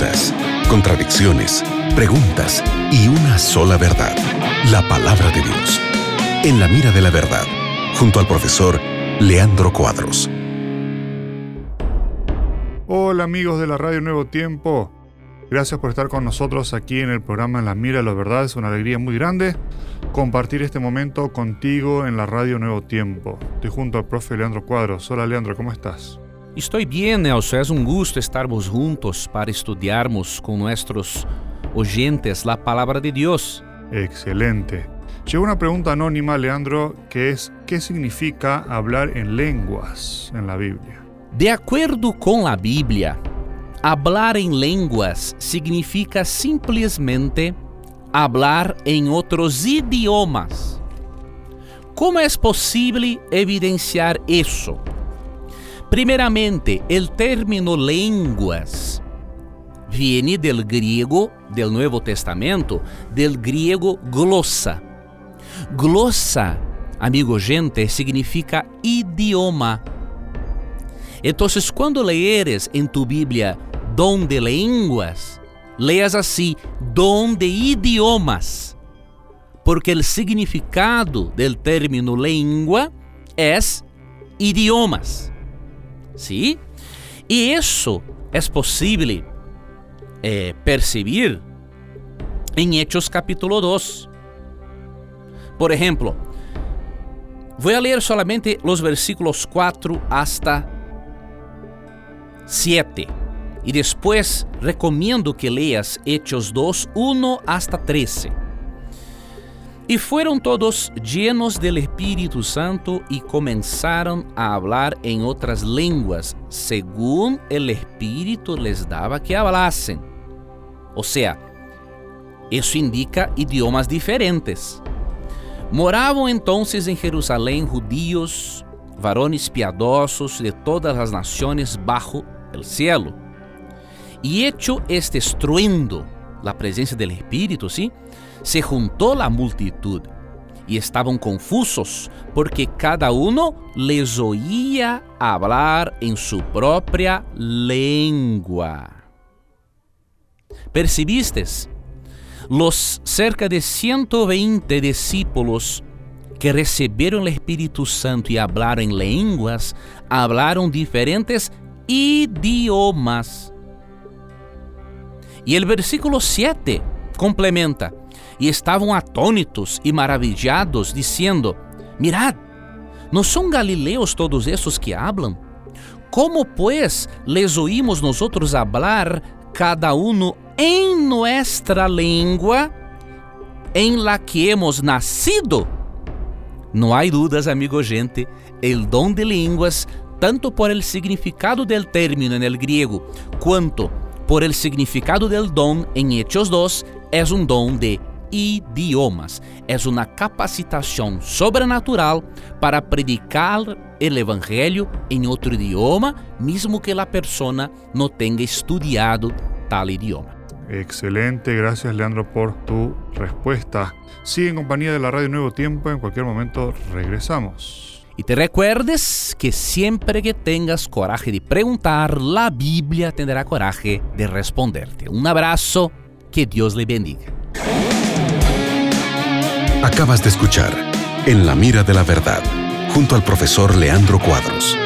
dudas, contradicciones, preguntas y una sola verdad, la palabra de Dios. En la mira de la verdad, junto al profesor Leandro Cuadros. Hola amigos de la Radio Nuevo Tiempo. Gracias por estar con nosotros aquí en el programa En la Mira de la Verdad. Es una alegría muy grande compartir este momento contigo en la Radio Nuevo Tiempo. Estoy junto al profe Leandro Cuadros. Hola Leandro, ¿cómo estás? Estou bem, Nelson. É um gusto estarmos juntos para estudarmos com nossos oyentes a palavra de Deus. Excelente. Chegou uma pergunta anônima, Leandro, que é: que significa hablar em lenguas na Bíblia? De acordo com a Bíblia, hablar em lenguas significa simplesmente hablar em outros idiomas. Como é possível evidenciar isso? Primeiramente, o término línguas viene del griego del Nuevo Testamento, del griego glossa. Glossa, amigo gente, significa idioma. Então, quando leeres em tu Bíblia dom de línguas, leas assim, dom de idiomas, porque o significado del término língua é idiomas. ¿Sí? E isso é possível eh, percibir em Hechos capítulo 2. Por exemplo, vou ler solamente os versículos 4 hasta 7. E depois recomendo que leas Hechos 2, 1 hasta 13. E foram todos llenos del Espírito Santo e começaram a hablar em outras línguas, según el Espírito les dava que hablassem. Ou seja, isso indica idiomas diferentes. Moravam então em Jerusalém judíos, varones piadosos de todas as nações bajo el cielo. E hecho este estruendo, la presença del Espírito, ¿sí? se juntó la multitud y estaban confusos porque cada uno les oía hablar en su propia lengua. ¿Percibistes? Los cerca de 120 discípulos que recibieron el Espíritu Santo y hablaron en lenguas, hablaron diferentes idiomas. Y el versículo 7 complementa: e estavam atônitos e maravilhados, dizendo: Mirad, não são galileus todos esses que hablam? Como, pois, les oímos nosotros hablar, cada uno em nuestra língua, em la que hemos nacido? Não há dúvidas, amigo gente, el dom de línguas, tanto por el significado del término en el griego, quanto por el significado del dom em Hechos 2, é um dom de idiomas. É uma capacitação sobrenatural para predicar o evangelho em outro idioma, mesmo que a pessoa não tenha estudado tal idioma. Excelente, gracias Leandro por tu respuesta. Sigue en compañía de la Radio Nuevo Tiempo, en cualquier momento regresamos. Y te recuerdes que siempre que tengas coraje de preguntar, la Biblia tendrá coraje de responderte. Un abrazo, que Dios le bendiga. Acabas de escuchar En la mira de la verdad, junto al profesor Leandro Cuadros.